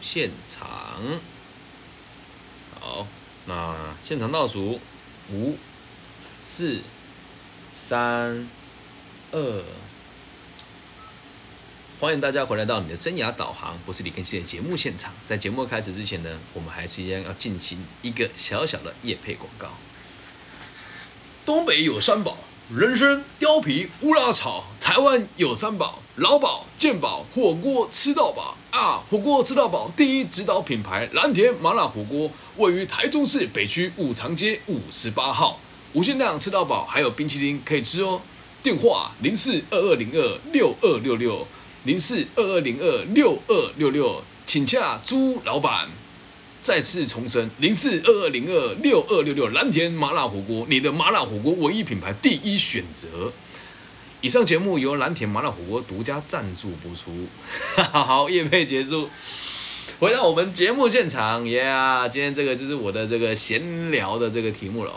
现场。好，那现场倒数五、四、三、二。欢迎大家回来到你的生涯导航，不是李根熙的节目现场。在节目开始之前呢，我们还是一样要进行一个小小的夜配广告。东北有三宝：人参、貂皮、乌拉草。台湾有三宝：老宝、健宝、火锅吃到饱啊！火锅吃到饱，第一指导品牌蓝田麻辣火锅，位于台中市北区五常街五十八号，无限量吃到饱，还有冰淇淋可以吃哦。电话：零四二二零二六二六六。零四二二零二六二六六，请洽朱老板。再次重申，零四二二零二六二六六，蓝田麻辣火锅，你的麻辣火锅唯一品牌第一选择。以上节目由蓝田麻辣火锅独家赞助播出。好，夜配结束，回到我们节目现场，耶啊！今天这个就是我的这个闲聊的这个题目了。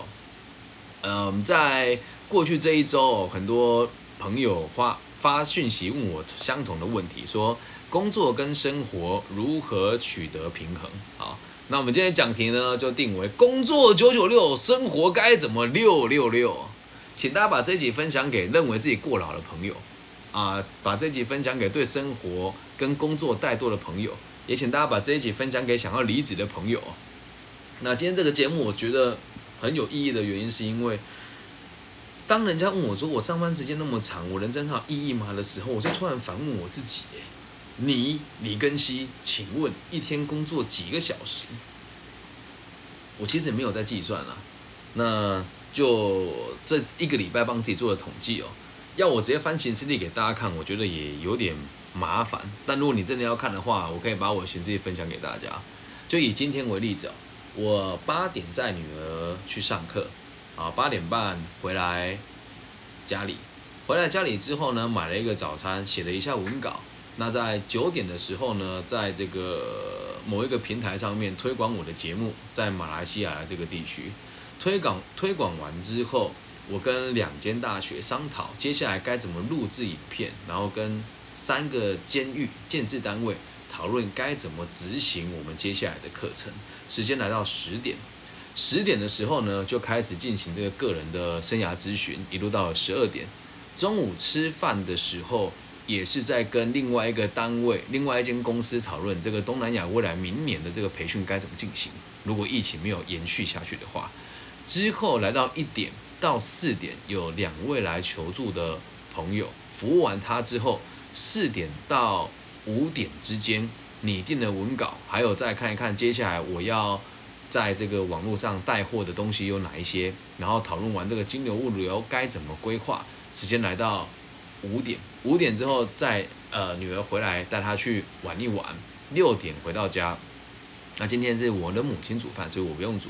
嗯，在过去这一周，很多朋友发。发讯息问我相同的问题，说工作跟生活如何取得平衡？好，那我们今天讲题呢，就定为工作九九六，生活该怎么六六六？请大家把这集分享给认为自己过劳的朋友，啊，把这集分享给对生活跟工作怠惰的朋友，也请大家把这一集分享给想要离职的朋友。那今天这个节目我觉得很有意义的原因，是因为。当人家问我说我上班时间那么长，我人生还有意义吗的时候，我就突然反问我自己：，你李根熙，请问一天工作几个小时？我其实没有在计算了，那就这一个礼拜帮自己做的统计哦。要我直接翻行事历给大家看，我觉得也有点麻烦。但如果你真的要看的话，我可以把我行事历分享给大家。就以今天为例子哦，我八点载女儿去上课。啊，八点半回来家里，回来家里之后呢，买了一个早餐，写了一下文稿。那在九点的时候呢，在这个某一个平台上面推广我的节目，在马来西亚的这个地区推广推广完之后，我跟两间大学商讨接下来该怎么录制影片，然后跟三个监狱建制单位讨论该怎么执行我们接下来的课程。时间来到十点。十点的时候呢，就开始进行这个个人的生涯咨询，一路到了十二点。中午吃饭的时候，也是在跟另外一个单位、另外一间公司讨论这个东南亚未来明年的这个培训该怎么进行。如果疫情没有延续下去的话，之后来到一点到四点，有两位来求助的朋友，服务完他之后，四点到五点之间拟定的文稿，还有再看一看接下来我要。在这个网络上带货的东西有哪一些？然后讨论完这个金牛物流该怎么规划，时间来到五点，五点之后再呃女儿回来带她去玩一玩，六点回到家。那今天是我的母亲煮饭，所以我不用煮。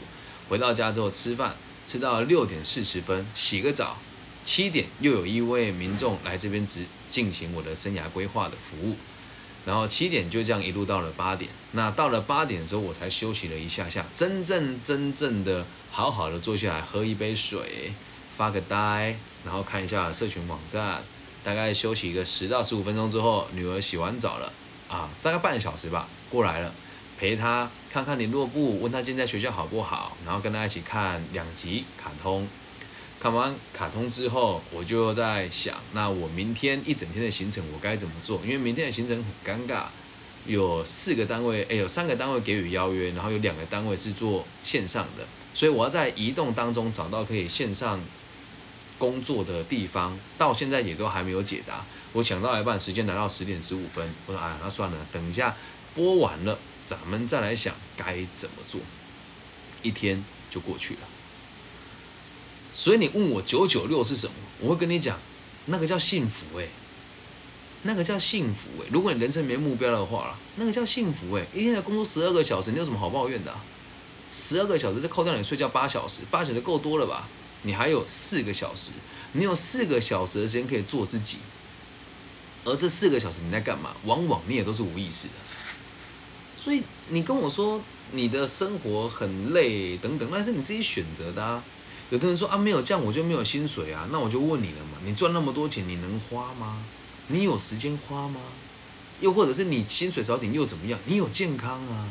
回到家之后吃饭，吃到六点四十分洗个澡，七点又有一位民众来这边执进行我的生涯规划的服务。然后七点就这样一路到了八点，那到了八点的时候，我才休息了一下下，真正真正的好好的坐下来喝一杯水，发个呆，然后看一下社群网站，大概休息一个十到十五分钟之后，女儿洗完澡了，啊，大概半个小时吧，过来了，陪他看看联络簿，问他今天在学校好不好，然后跟他一起看两集卡通。看完卡通之后，我就在想，那我明天一整天的行程我该怎么做？因为明天的行程很尴尬，有四个单位，哎，有三个单位给予邀约，然后有两个单位是做线上的，所以我要在移动当中找到可以线上工作的地方，到现在也都还没有解答。我想到一半，时间来到十点十五分，我说，哎，那算了，等一下播完了，咱们再来想该怎么做。一天就过去了。所以你问我九九六是什么？我会跟你讲，那个叫幸福哎，那个叫幸福哎。如果你人生没目标的话啦，那个叫幸福哎。一天要工作十二个小时，你有什么好抱怨的？十二个小时再扣掉你睡觉八小时，八小时够多了吧？你还有四个小时，你有四个小时的时间可以做自己。而这四个小时你在干嘛？往往你也都是无意识的。所以你跟我说你的生活很累等等，那是你自己选择的啊。有的人说啊，没有这样我就没有薪水啊，那我就问你了嘛，你赚那么多钱，你能花吗？你有时间花吗？又或者是你薪水少点又怎么样？你有健康啊，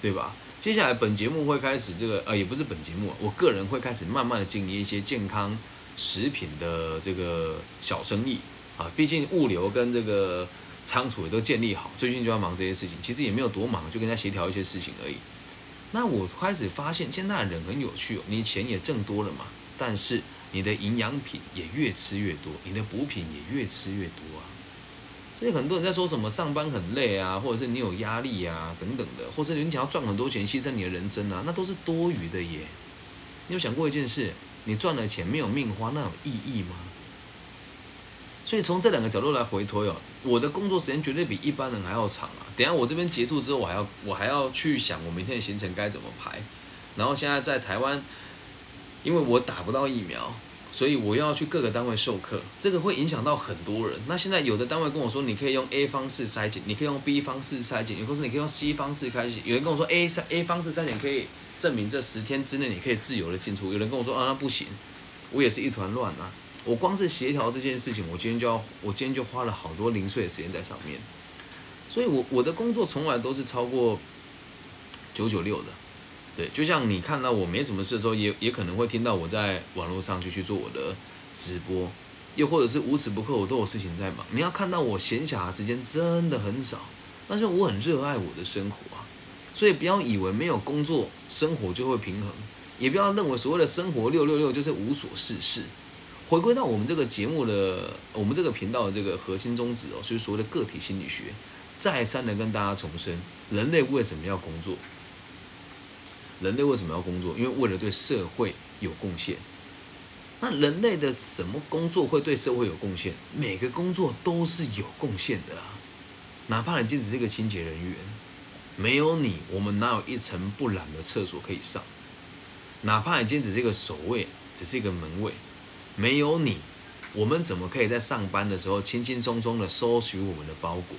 对吧？接下来本节目会开始这个，呃，也不是本节目，我个人会开始慢慢的经营一些健康食品的这个小生意啊。毕竟物流跟这个仓储也都建立好，最近就要忙这些事情，其实也没有多忙，就跟人家协调一些事情而已。那我开始发现，现在的人很有趣哦，你钱也挣多了嘛，但是你的营养品也越吃越多，你的补品也越吃越多啊。所以很多人在说什么上班很累啊，或者是你有压力啊等等的，或者你想要赚很多钱牺牲你的人生啊，那都是多余的耶。你有想过一件事？你赚了钱没有命花，那有意义吗？所以从这两个角度来回推哦，我的工作时间绝对比一般人还要长啊。等下我这边结束之后，我还要我还要去想我明天的行程该怎么排。然后现在在台湾，因为我打不到疫苗。所以我要去各个单位授课，这个会影响到很多人。那现在有的单位跟我说，你可以用 A 方式筛检，你可以用 B 方式筛检，有人说你可以用 C 方式开始。有人跟我说 A 筛 A 方式筛检可以证明这十天之内你可以自由的进出。有人跟我说啊那不行，我也是一团乱啊。我光是协调这件事情，我今天就要我今天就花了好多零碎的时间在上面。所以我我的工作从来都是超过九九六的。对，就像你看到我没什么事的时候，也也可能会听到我在网络上就去做我的直播，又或者是无时不刻我都有事情在忙。你要看到我闲暇时间真的很少，但是我很热爱我的生活啊，所以不要以为没有工作生活就会平衡，也不要认为所谓的生活六六六就是无所事事。回归到我们这个节目的，我们这个频道的这个核心宗旨哦，就是所谓的个体心理学，再三的跟大家重申，人类为什么要工作？人类为什么要工作？因为为了对社会有贡献。那人类的什么工作会对社会有贡献？每个工作都是有贡献的啊！哪怕你仅只是一个清洁人员，没有你，我们哪有一尘不染的厕所可以上？哪怕你今天只是一个守卫，只是一个门卫，没有你，我们怎么可以在上班的时候轻轻松松的收取我们的包裹？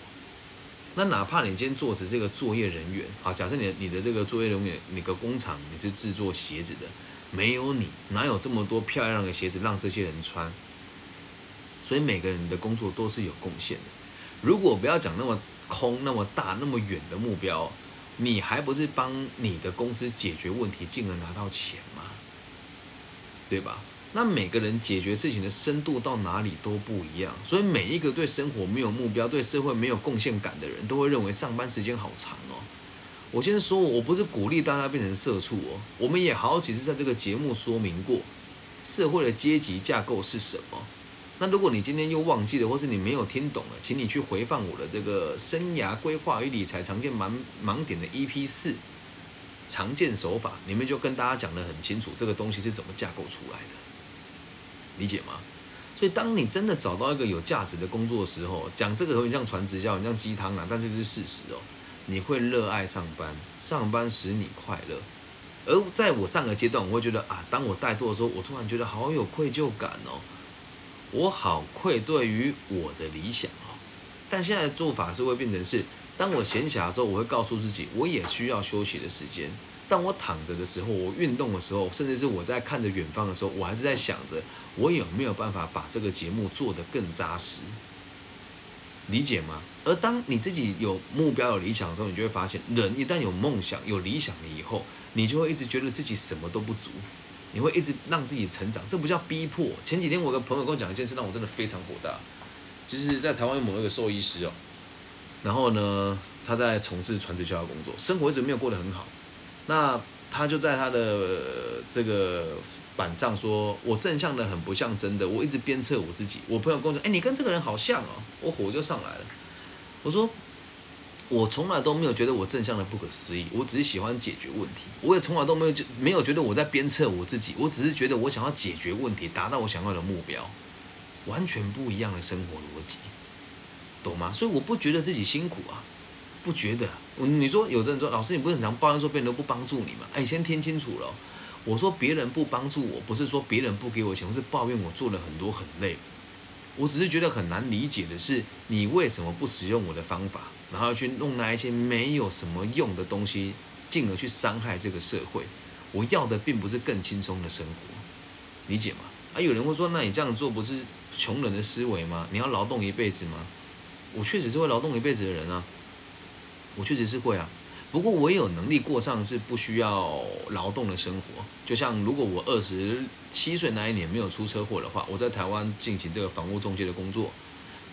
那哪怕你今天做只是一个作业人员，好，假设你你的这个作业人员，你个工厂你是制作鞋子的，没有你哪有这么多漂亮的鞋子让这些人穿？所以每个人的工作都是有贡献的。如果不要讲那么空、那么大、那么远的目标，你还不是帮你的公司解决问题，进而拿到钱吗？对吧？那每个人解决事情的深度到哪里都不一样，所以每一个对生活没有目标、对社会没有贡献感的人，都会认为上班时间好长哦。我先说，我不是鼓励大家变成社畜哦。我们也好几次在这个节目说明过，社会的阶级架构是什么。那如果你今天又忘记了，或是你没有听懂了，请你去回放我的这个生涯规划与理财常见盲盲点的 EP 四常见手法，里面就跟大家讲得很清楚，这个东西是怎么架构出来的。理解吗？所以当你真的找到一个有价值的工作的时候，讲这个有点像传直销，很像鸡汤啊，但这是事实哦。你会热爱上班，上班使你快乐。而在我上个阶段，我会觉得啊，当我怠惰的时候，我突然觉得好有愧疚感哦，我好愧对于我的理想哦。但现在的做法是会变成是，当我闲暇之后，我会告诉自己，我也需要休息的时间。当我躺着的时候，我运动的时候，甚至是我在看着远方的时候，我还是在想着我有没有办法把这个节目做得更扎实，理解吗？而当你自己有目标、有理想的时候，你就会发现，人一旦有梦想、有理想了以后，你就会一直觉得自己什么都不足，你会一直让自己成长，这不叫逼迫。前几天我的朋友跟我讲一件事，让我真的非常火大，就是在台湾某一个兽医师哦，然后呢，他在从事传直销的工作，生活一直没有过得很好。那他就在他的这个板上说：“我正向的很不像真的，我一直鞭策我自己。”我朋友跟我说：“哎，你跟这个人好像哦。”我火就上来了。我说：“我从来都没有觉得我正向的不可思议，我只是喜欢解决问题。我也从来都没有就没有觉得我在鞭策我自己，我只是觉得我想要解决问题，达到我想要的目标，完全不一样的生活逻辑，懂吗？所以我不觉得自己辛苦啊。”不觉得？你说有的人说，老师你不是很常抱怨说别人都不帮助你吗？哎，先听清楚了，我说别人不帮助我，不是说别人不给我钱，我是抱怨我做了很多很累。我只是觉得很难理解的是，你为什么不使用我的方法，然后去弄那一些没有什么用的东西，进而去伤害这个社会？我要的并不是更轻松的生活，理解吗？啊，有人会说，那你这样做不是穷人的思维吗？你要劳动一辈子吗？我确实是会劳动一辈子的人啊，我确实是会啊。不过我也有能力过上是不需要劳动的生活。就像如果我二十七岁那一年没有出车祸的话，我在台湾进行这个房屋中介的工作，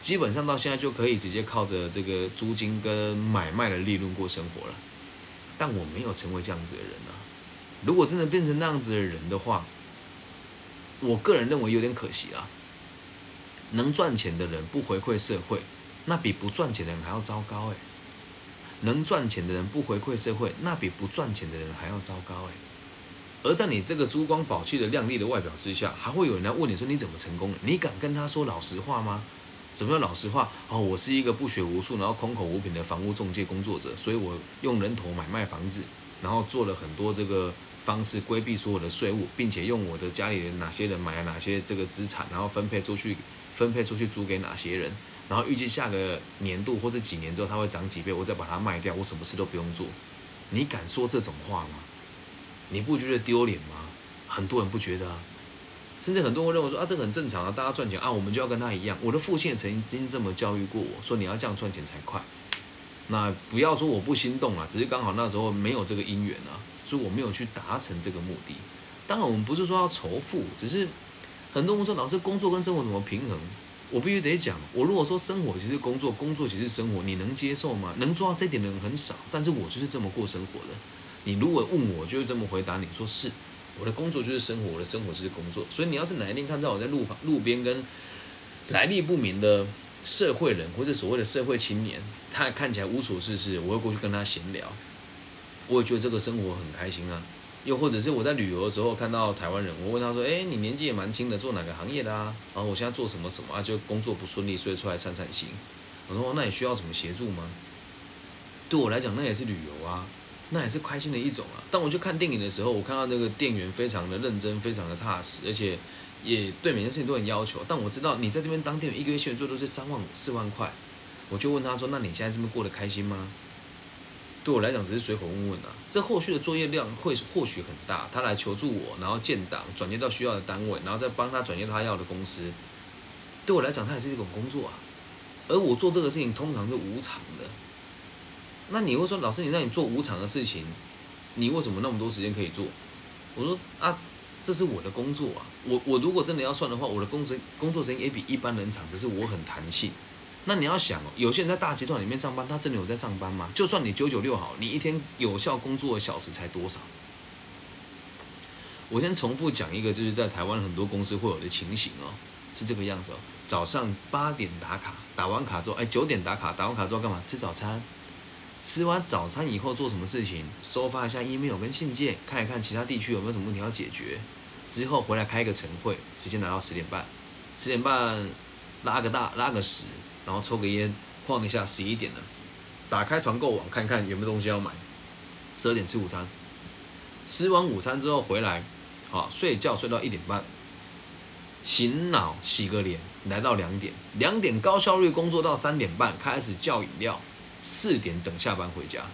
基本上到现在就可以直接靠着这个租金跟买卖的利润过生活了。但我没有成为这样子的人啊。如果真的变成那样子的人的话，我个人认为有点可惜啊。能赚钱的人不回馈社会，那比不赚钱的人还要糟糕诶。能赚钱的人不回馈社会，那比不赚钱的人还要糟糕诶。而在你这个珠光宝气的靓丽的外表之下，还会有人来问你说你怎么成功的？你敢跟他说老实话吗？什么叫老实话？哦，我是一个不学无术，然后空口无凭的房屋中介工作者，所以我用人头买卖房子，然后做了很多这个方式规避所有的税务，并且用我的家里人哪些人买了哪些这个资产，然后分配出去，分配出去租给哪些人。然后预计下个年度或者几年之后，它会涨几倍，我再把它卖掉，我什么事都不用做。你敢说这种话吗？你不觉得丢脸吗？很多人不觉得啊，甚至很多人认为说啊，这很正常啊，大家赚钱啊，我们就要跟他一样。我的父亲也曾经这么教育过我说，你要这样赚钱才快。那不要说我不心动啊，只是刚好那时候没有这个姻缘啊，所以我没有去达成这个目的。当然，我们不是说要仇富，只是很多人说，老师工作跟生活怎么平衡？我必须得讲，我如果说生活其实工作，工作其实生活，你能接受吗？能做到这点的人很少，但是我就是这么过生活的。你如果问我，就是这么回答你，说是我的工作就是生活，我的生活就是工作。所以你要是哪一天看到我在路旁路边跟来历不明的社会人或者所谓的社会青年，他看起来无所事事，我会过去跟他闲聊，我也觉得这个生活很开心啊。又或者是我在旅游的时候看到台湾人，我问他说：“哎，你年纪也蛮轻的，做哪个行业的啊？然后我现在做什么什么啊？就工作不顺利，所以出来散散心。”我说：“那你需要什么协助吗？”对我来讲，那也是旅游啊，那也是开心的一种啊。当我去看电影的时候，我看到那个店员非常的认真，非常的踏实，而且也对每件事情都很要求。但我知道你在这边当店员，一个月薪水最多是三万五、四万块，我就问他说：“那你现在这边过得开心吗？”对我来讲只是随口问问啊，这后续的作业量会或许很大。他来求助我，然后建档转接到需要的单位，然后再帮他转接他要的公司。对我来讲，他也是一种工作啊。而我做这个事情通常是无偿的。那你会说，老师，你让你做无偿的事情，你为什么那么多时间可以做？我说啊，这是我的工作啊。我我如果真的要算的话，我的工作工作时间也比一般人长，只是我很弹性。那你要想哦，有些人在大集团里面上班，他真的有在上班吗？就算你九九六好，你一天有效工作的小时才多少？我先重复讲一个，就是在台湾很多公司会有的情形哦，是这个样子哦。早上八点打卡，打完卡之后，哎，九点打卡，打完卡之后干嘛？吃早餐。吃完早餐以后做什么事情？收发一下 email 跟信件，看一看其他地区有没有什么问题要解决。之后回来开一个晨会，时间来到十点半，十点半拉个大拉个屎。然后抽个烟，晃一下，十一点了，打开团购网看看有没有东西要买。十二点吃午餐，吃完午餐之后回来，好睡觉睡到一点半，醒脑洗个脸，来到两点，两点高效率工作到三点半，开始叫饮料，四点等下班回家。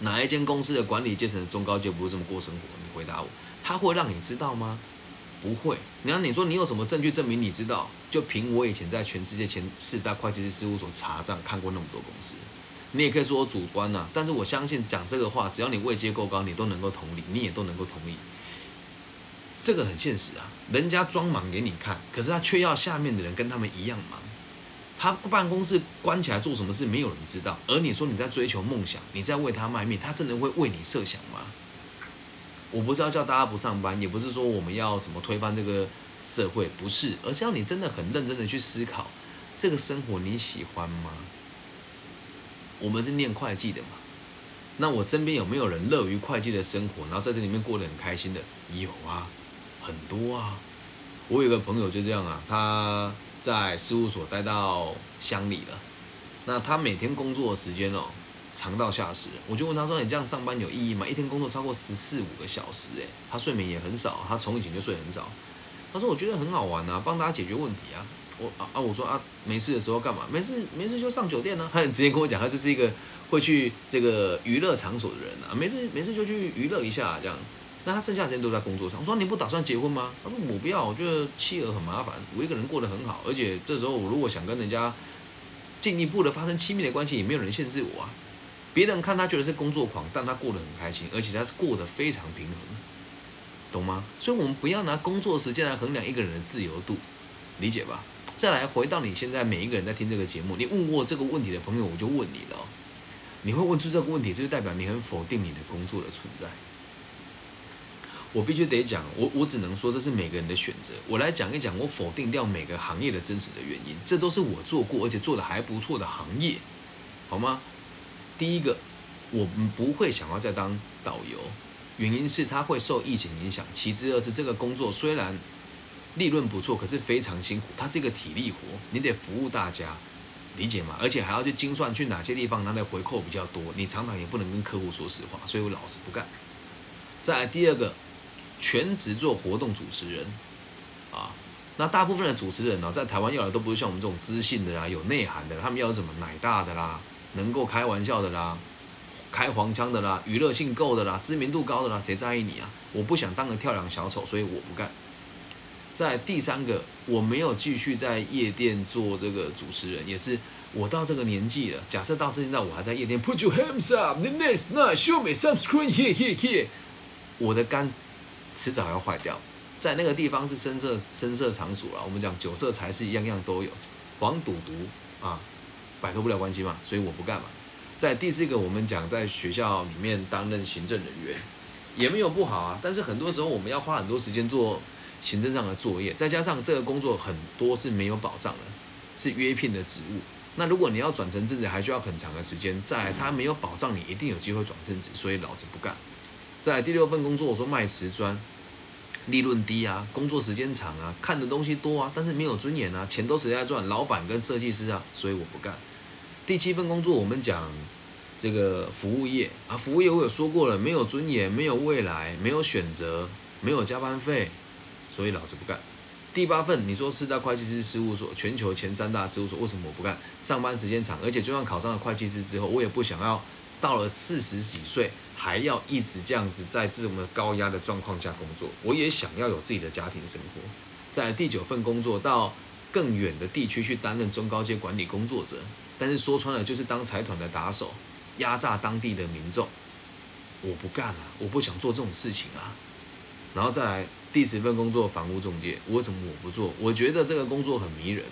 哪一间公司的管理阶层的中高阶不是这么过生活？你回答我，他会让你知道吗？不会，然后你说你有什么证据证明你知道？就凭我以前在全世界前四大会计师事务所查账看过那么多公司，你也可以说我主观呐。但是我相信讲这个话，只要你位阶够高，你都能够同理，你也都能够同意。这个很现实啊，人家装忙给你看，可是他却要下面的人跟他们一样忙。他办公室关起来做什么事，没有人知道。而你说你在追求梦想，你在为他卖命，他真的会为你设想吗？我不是要叫大家不上班，也不是说我们要什么推翻这个社会，不是，而是要你真的很认真的去思考，这个生活你喜欢吗？我们是念会计的嘛，那我身边有没有人乐于会计的生活，然后在这里面过得很开心的？有啊，很多啊。我有个朋友就这样啊，他在事务所待到乡里了，那他每天工作的时间哦。长到吓死人，我就问他说：“你这样上班有意义吗？一天工作超过十四五个小时，诶，他睡眠也很少，他从以前就睡很少。”他说：“我觉得很好玩啊，帮大家解决问题啊。”我啊啊，我说啊，没事的时候干嘛？没事没事就上酒店呢。他很直接跟我讲，他就是一个会去这个娱乐场所的人啊，没事没事就去娱乐一下这样。那他剩下时间都在工作上。我说：“你不打算结婚吗？”他说：“我不要，我觉得妻儿很麻烦，我一个人过得很好，而且这时候我如果想跟人家。”进一步的发生亲密的关系，也没有人限制我啊。别人看他觉得是工作狂，但他过得很开心，而且他是过得非常平衡，懂吗？所以，我们不要拿工作时间来衡量一个人的自由度，理解吧？再来回到你现在每一个人在听这个节目，你问过这个问题的朋友，我就问你了，你会问出这个问题，这就代表你很否定你的工作的存在。我必须得讲，我我只能说这是每个人的选择。我来讲一讲我否定掉每个行业的真实的原因，这都是我做过而且做的还不错的行业，好吗？第一个，我们不会想要再当导游，原因是他会受疫情影响。其次二是这个工作虽然利润不错，可是非常辛苦，它是一个体力活，你得服务大家，理解吗？而且还要去精算去哪些地方拿的回扣比较多，你常常也不能跟客户说实话，所以我老是不干。再来第二个。全职做活动主持人，啊，那大部分的主持人呢，在台湾要的都不是像我们这种知性的啦、有内涵的，他们要什么奶大的啦、能够开玩笑的啦、开黄腔的啦、娱乐性够的啦、知名度高的啦，谁在意你啊？我不想当个跳梁小丑，所以我不干。在第三个，我没有继续在夜店做这个主持人，也是我到这个年纪了。假设到现在我还在夜店，Put your hands up, the next night, show me some screen here, here, here，我的肝。迟早要坏掉，在那个地方是深色深色场所了。我们讲酒色财是样样都有，黄赌毒啊，摆脱不了关系嘛，所以我不干嘛。在第四个，我们讲在学校里面担任行政人员，也没有不好啊。但是很多时候我们要花很多时间做行政上的作业，再加上这个工作很多是没有保障的，是约聘的职务。那如果你要转成正职，还需要很长的时间。在他没有保障，你一定有机会转正职，所以老子不干。在第六份工作，我说卖瓷砖，利润低啊，工作时间长啊，看的东西多啊，但是没有尊严啊，钱都谁在赚？老板跟设计师啊，所以我不干。第七份工作，我们讲这个服务业啊，服务业我有说过了，没有尊严，没有未来，没有选择，没有加班费，所以老子不干。第八份，你说四大会计师事务所，全球前三大事务所，为什么我不干？上班时间长，而且就算考上了会计师之后，我也不想要到了四十几岁。还要一直这样子在这么高压的状况下工作，我也想要有自己的家庭生活。在第九份工作到更远的地区去担任中高阶管理工作者，但是说穿了就是当财团的打手，压榨当地的民众。我不干了，我不想做这种事情啊。然后再来第十份工作，房屋中介，为什么我不做？我觉得这个工作很迷人。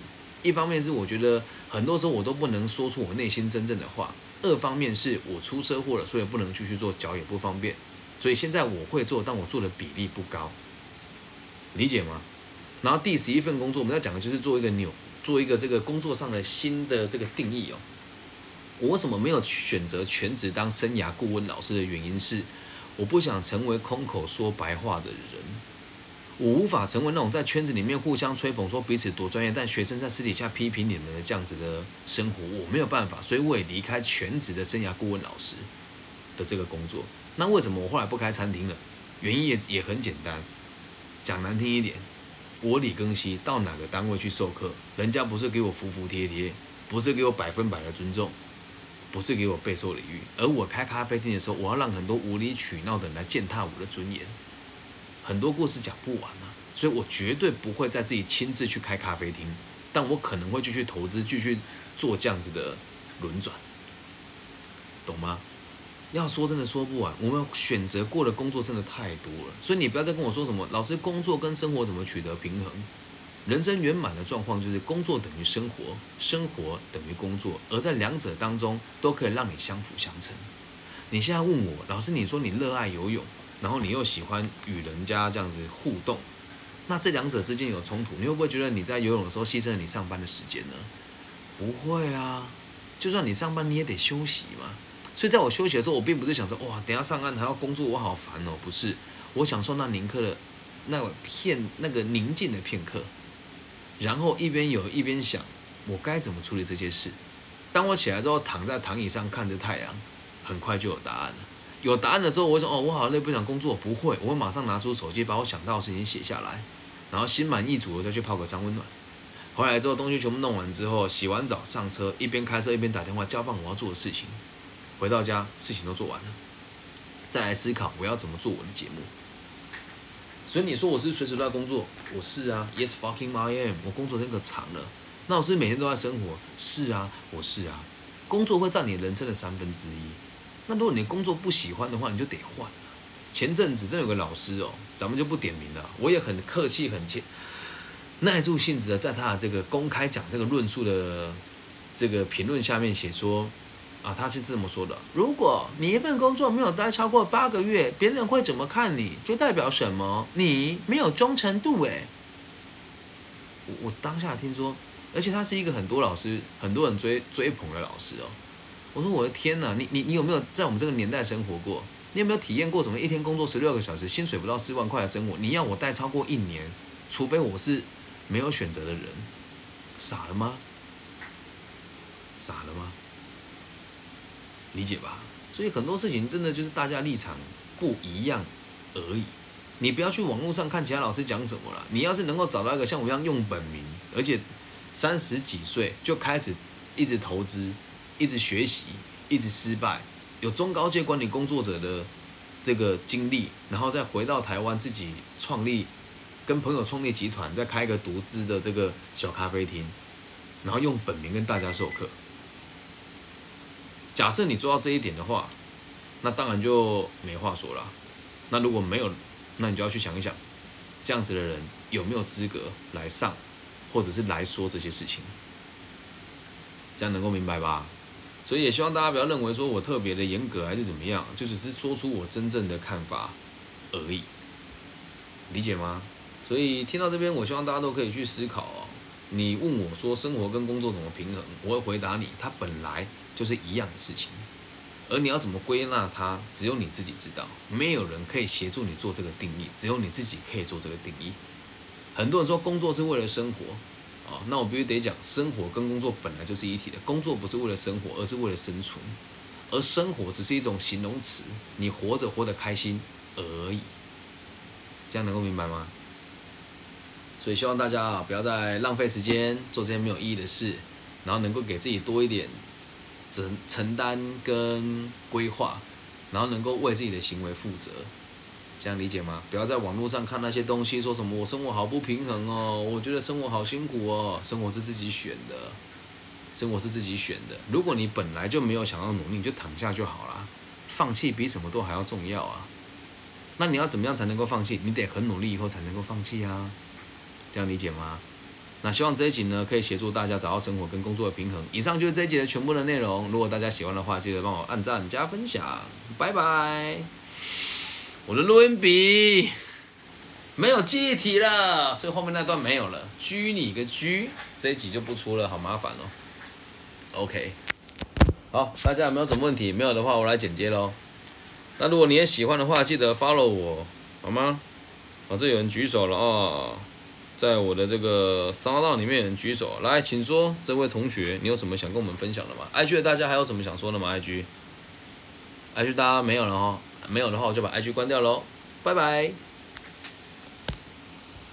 一方面是我觉得很多时候我都不能说出我内心真正的话。二方面是我出车祸了，所以不能继续做，脚也不方便，所以现在我会做，但我做的比例不高，理解吗？然后第十一份工作，我们要讲的就是做一个纽，做一个这个工作上的新的这个定义哦。我为什么没有选择全职当生涯顾问老师的原因是，我不想成为空口说白话的人。我无法成为那种在圈子里面互相吹捧说彼此多专业，但学生在私底下批评你们的这样子的生活，我没有办法，所以我也离开全职的生涯顾问老师的这个工作。那为什么我后来不开餐厅了？原因也也很简单，讲难听一点，我李庚希到哪个单位去授课，人家不是给我服服帖帖，不是给我百分百的尊重，不是给我备受礼遇，而我开咖啡厅的时候，我要让很多无理取闹的人来践踏我的尊严。很多故事讲不完啊，所以我绝对不会再自己亲自去开咖啡厅，但我可能会继续投资，继续做这样子的轮转，懂吗？要说真的说不完，我们选择过的工作真的太多了，所以你不要再跟我说什么，老师工作跟生活怎么取得平衡？人生圆满的状况就是工作等于生活，生活等于工作，而在两者当中都可以让你相辅相成。你现在问我，老师，你说你热爱游泳？然后你又喜欢与人家这样子互动，那这两者之间有冲突，你会不会觉得你在游泳的时候牺牲了你上班的时间呢？不会啊，就算你上班你也得休息嘛。所以在我休息的时候，我并不是想说哇，等下上岸还要工作，我好烦哦。不是，我享受那宁克的那片那个宁静的片刻，然后一边游一边想我该怎么处理这些事。当我起来之后，躺在躺椅上看着太阳，很快就有答案了。有答案的时候，我会说哦，我好累，不想工作。不会，我会马上拿出手机，把我想到的事情写下来，然后心满意足的再去泡个三温暖。回来之后，东西全部弄完之后，洗完澡上车，一边开车一边打电话交办我要做的事情。回到家，事情都做完了，再来思考我要怎么做我的节目。所以你说我是随时都在工作，我是啊，Yes fucking I am，我工作那个长了。那老师每天都在生活，是啊，我是啊。工作会占你人生的三分之一。那如果你工作不喜欢的话，你就得换。前阵子真有个老师哦，咱们就不点名了。我也很客气、很切耐住性子的，在他的这个公开讲这个论述的这个评论下面写说，啊，他是这么说的：如果你一份工作没有待超过八个月，别人会怎么看你？就代表什么？你没有忠诚度诶。我我当下听说。而且他是一个很多老师、很多人追追捧的老师哦。我说我的天哪，你你你有没有在我们这个年代生活过？你有没有体验过什么一天工作十六个小时，薪水不到四万块的生活？你要我带超过一年，除非我是没有选择的人，傻了吗？傻了吗？理解吧？所以很多事情真的就是大家立场不一样而已。你不要去网络上看其他老师讲什么了。你要是能够找到一个像我一样用本名，而且。三十几岁就开始一直投资，一直学习，一直失败，有中高阶管理工作者的这个经历，然后再回到台湾自己创立，跟朋友创立集团，再开一个独资的这个小咖啡厅，然后用本名跟大家授课。假设你做到这一点的话，那当然就没话说了。那如果没有，那你就要去想一想，这样子的人有没有资格来上？或者是来说这些事情，这样能够明白吧？所以也希望大家不要认为说我特别的严格还是怎么样，就只是说出我真正的看法而已，理解吗？所以听到这边，我希望大家都可以去思考哦。你问我说生活跟工作怎么平衡，我会回答你，它本来就是一样的事情，而你要怎么归纳它，只有你自己知道，没有人可以协助你做这个定义，只有你自己可以做这个定义。很多人说工作是为了生活，啊，那我必须得讲，生活跟工作本来就是一体的。工作不是为了生活，而是为了生存，而生活只是一种形容词，你活着活得开心而已。这样能够明白吗？所以希望大家啊，不要再浪费时间做这些没有意义的事，然后能够给自己多一点承承担跟规划，然后能够为自己的行为负责。这样理解吗？不要在网络上看那些东西，说什么我生活好不平衡哦，我觉得生活好辛苦哦。生活是自己选的，生活是自己选的。如果你本来就没有想要努力，你就躺下就好了。放弃比什么都还要重要啊。那你要怎么样才能够放弃？你得很努力以后才能够放弃啊。这样理解吗？那希望这一集呢，可以协助大家找到生活跟工作的平衡。以上就是这一集的全部的内容。如果大家喜欢的话，记得帮我按赞加分享。拜拜。我的录音笔没有记忆体了，所以后面那段没有了。居你个居，这一集就不出了，好麻烦哦。OK，好，大家有没有什么问题？没有的话，我来剪接喽。那如果你也喜欢的话，记得 follow 我，好吗？哦，这有人举手了哦，在我的这个沙道里面有人举手，来，请说，这位同学，你有什么想跟我们分享的吗？IG 的大家还有什么想说的吗？IG，IG 大家没有了哈。没有的话，我就把 IG 关掉喽，拜拜。